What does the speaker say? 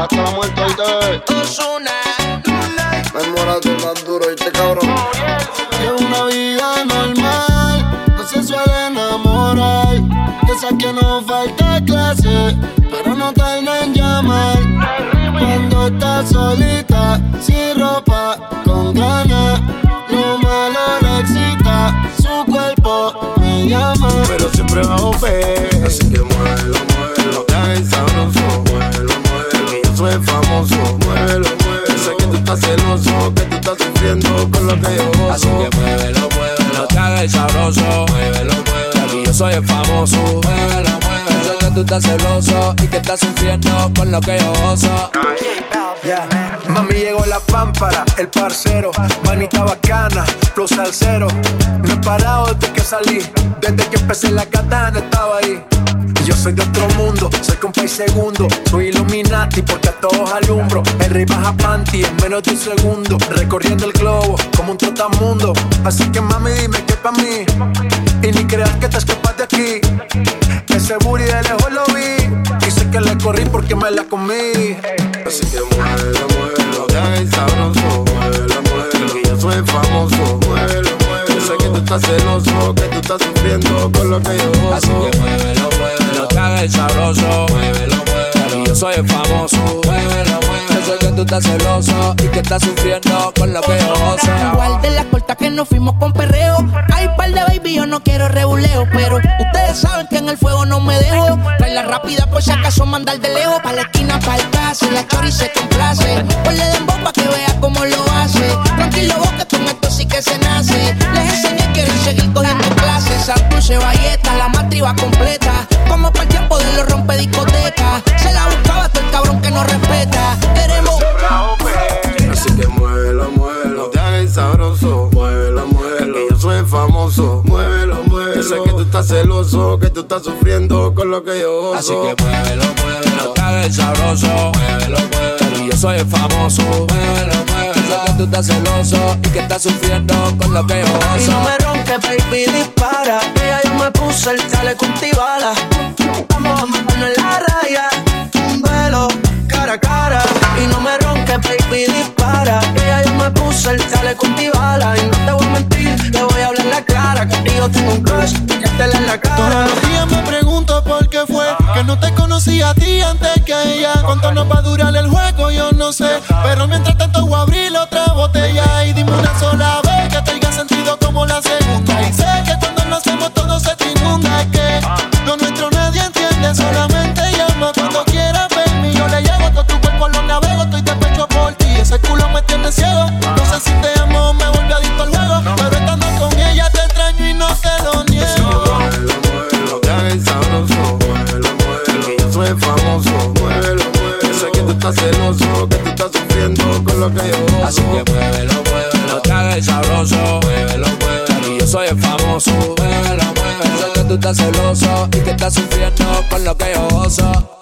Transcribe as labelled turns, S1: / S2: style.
S1: hasta la muerte y te.
S2: Osuna.
S1: Me más duro y te cabrón. Llevo una vida normal, no se suele enamorar. Esa que no falta clase, pero no tarda en llamar. Cuando estás solita, sin ropa, con ganas, lo malo le excita. Su cuerpo me llama, pero siempre bajo fe. Que yo gozo.
S3: Así que muévelo, muévelo, te haga el sabroso. Muévelo, muévelo, aquí yo soy el famoso. Muévelo, muévelo, sé que tú estás celoso y que estás sufriendo con lo que yo gozo.
S4: Mami llegó la pámpara, el parcero, manita bacana, plus al cero. No he parado desde que salí, desde que empecé la katana estaba ahí. Yo soy de otro mundo, soy con país segundo. Soy Illuminati porque a todos alumbro. El baja panty en menos de un segundo. Recorriendo el globo como un trotamundo. Así que mami, dime qué pa' mí. Y ni creas que te escapas de aquí. Ese booty de lejos lo vi. Y sé que le corrí porque me la comí.
S1: Así que muévelo, muévelo, ya es sabroso. Muévelo, muévelo, que yo soy famoso. Muévelo, muévelo, sé que tú estás celoso, que tú estás sufriendo con lo que yo gozo.
S3: Así que muévelo, muévelo, haga el sabroso. Muévelo, muévelo, yo soy famoso. Muévelo, muévelo, sé que tú estás celoso y que estás sufriendo con lo que yo gozo.
S2: Igual de la corta que nos fuimos con perreo. Hay par de baby, yo no quiero rebuleo. Pero ustedes saben que en el fuego no me dejo. la rápida por si acaso mandar de lejos. Pa' la esquina, pa' el case. La se complace. Ponle de pa' que vea cómo lo hace. Tranquilo vos que con esto sí que se nace. Les enseñé, quieren seguir cogiendo clases. Santurce, Valleta, la matriz completa. Como para el tiempo de los rompe discoteca. Se la buscaba todo el cabrón que no respeta. Queremos
S1: Así que muévelo, muévelo, te haga el sabroso. Muévelo, muévelo, que yo soy famoso. Muévelo, sé que tú estás celoso, que tú estás sufriendo con lo que yo gozo.
S3: Así que muévelo, muévelo, haga el sabroso. Muévelo, muévelo, y yo soy el famoso. Muévelo, muévelo, sé que tú estás celoso y que estás sufriendo con lo que yo
S2: Y
S3: gozo.
S2: no me ronque, baby, dispara. Ella yo me puse el tengo un crush, te en la cara.
S1: Todos los días me pregunto por qué fue que no te conocí a ti antes que a ella. ¿Cuánto nos va a durar el juego? Yo no sé. Pero mientras tanto soy famoso. Muévelo, muévelo, sé que tú estás celoso, que tú estás sufriendo con lo que yo gozo.
S3: Así que muévelo, muévelo, te haga el sabroso. Muévelo, muévelo, aquí yo soy el famoso. Muévelo, muévelo, sé que tú estás celoso y que estás sufriendo con lo que yo gozo.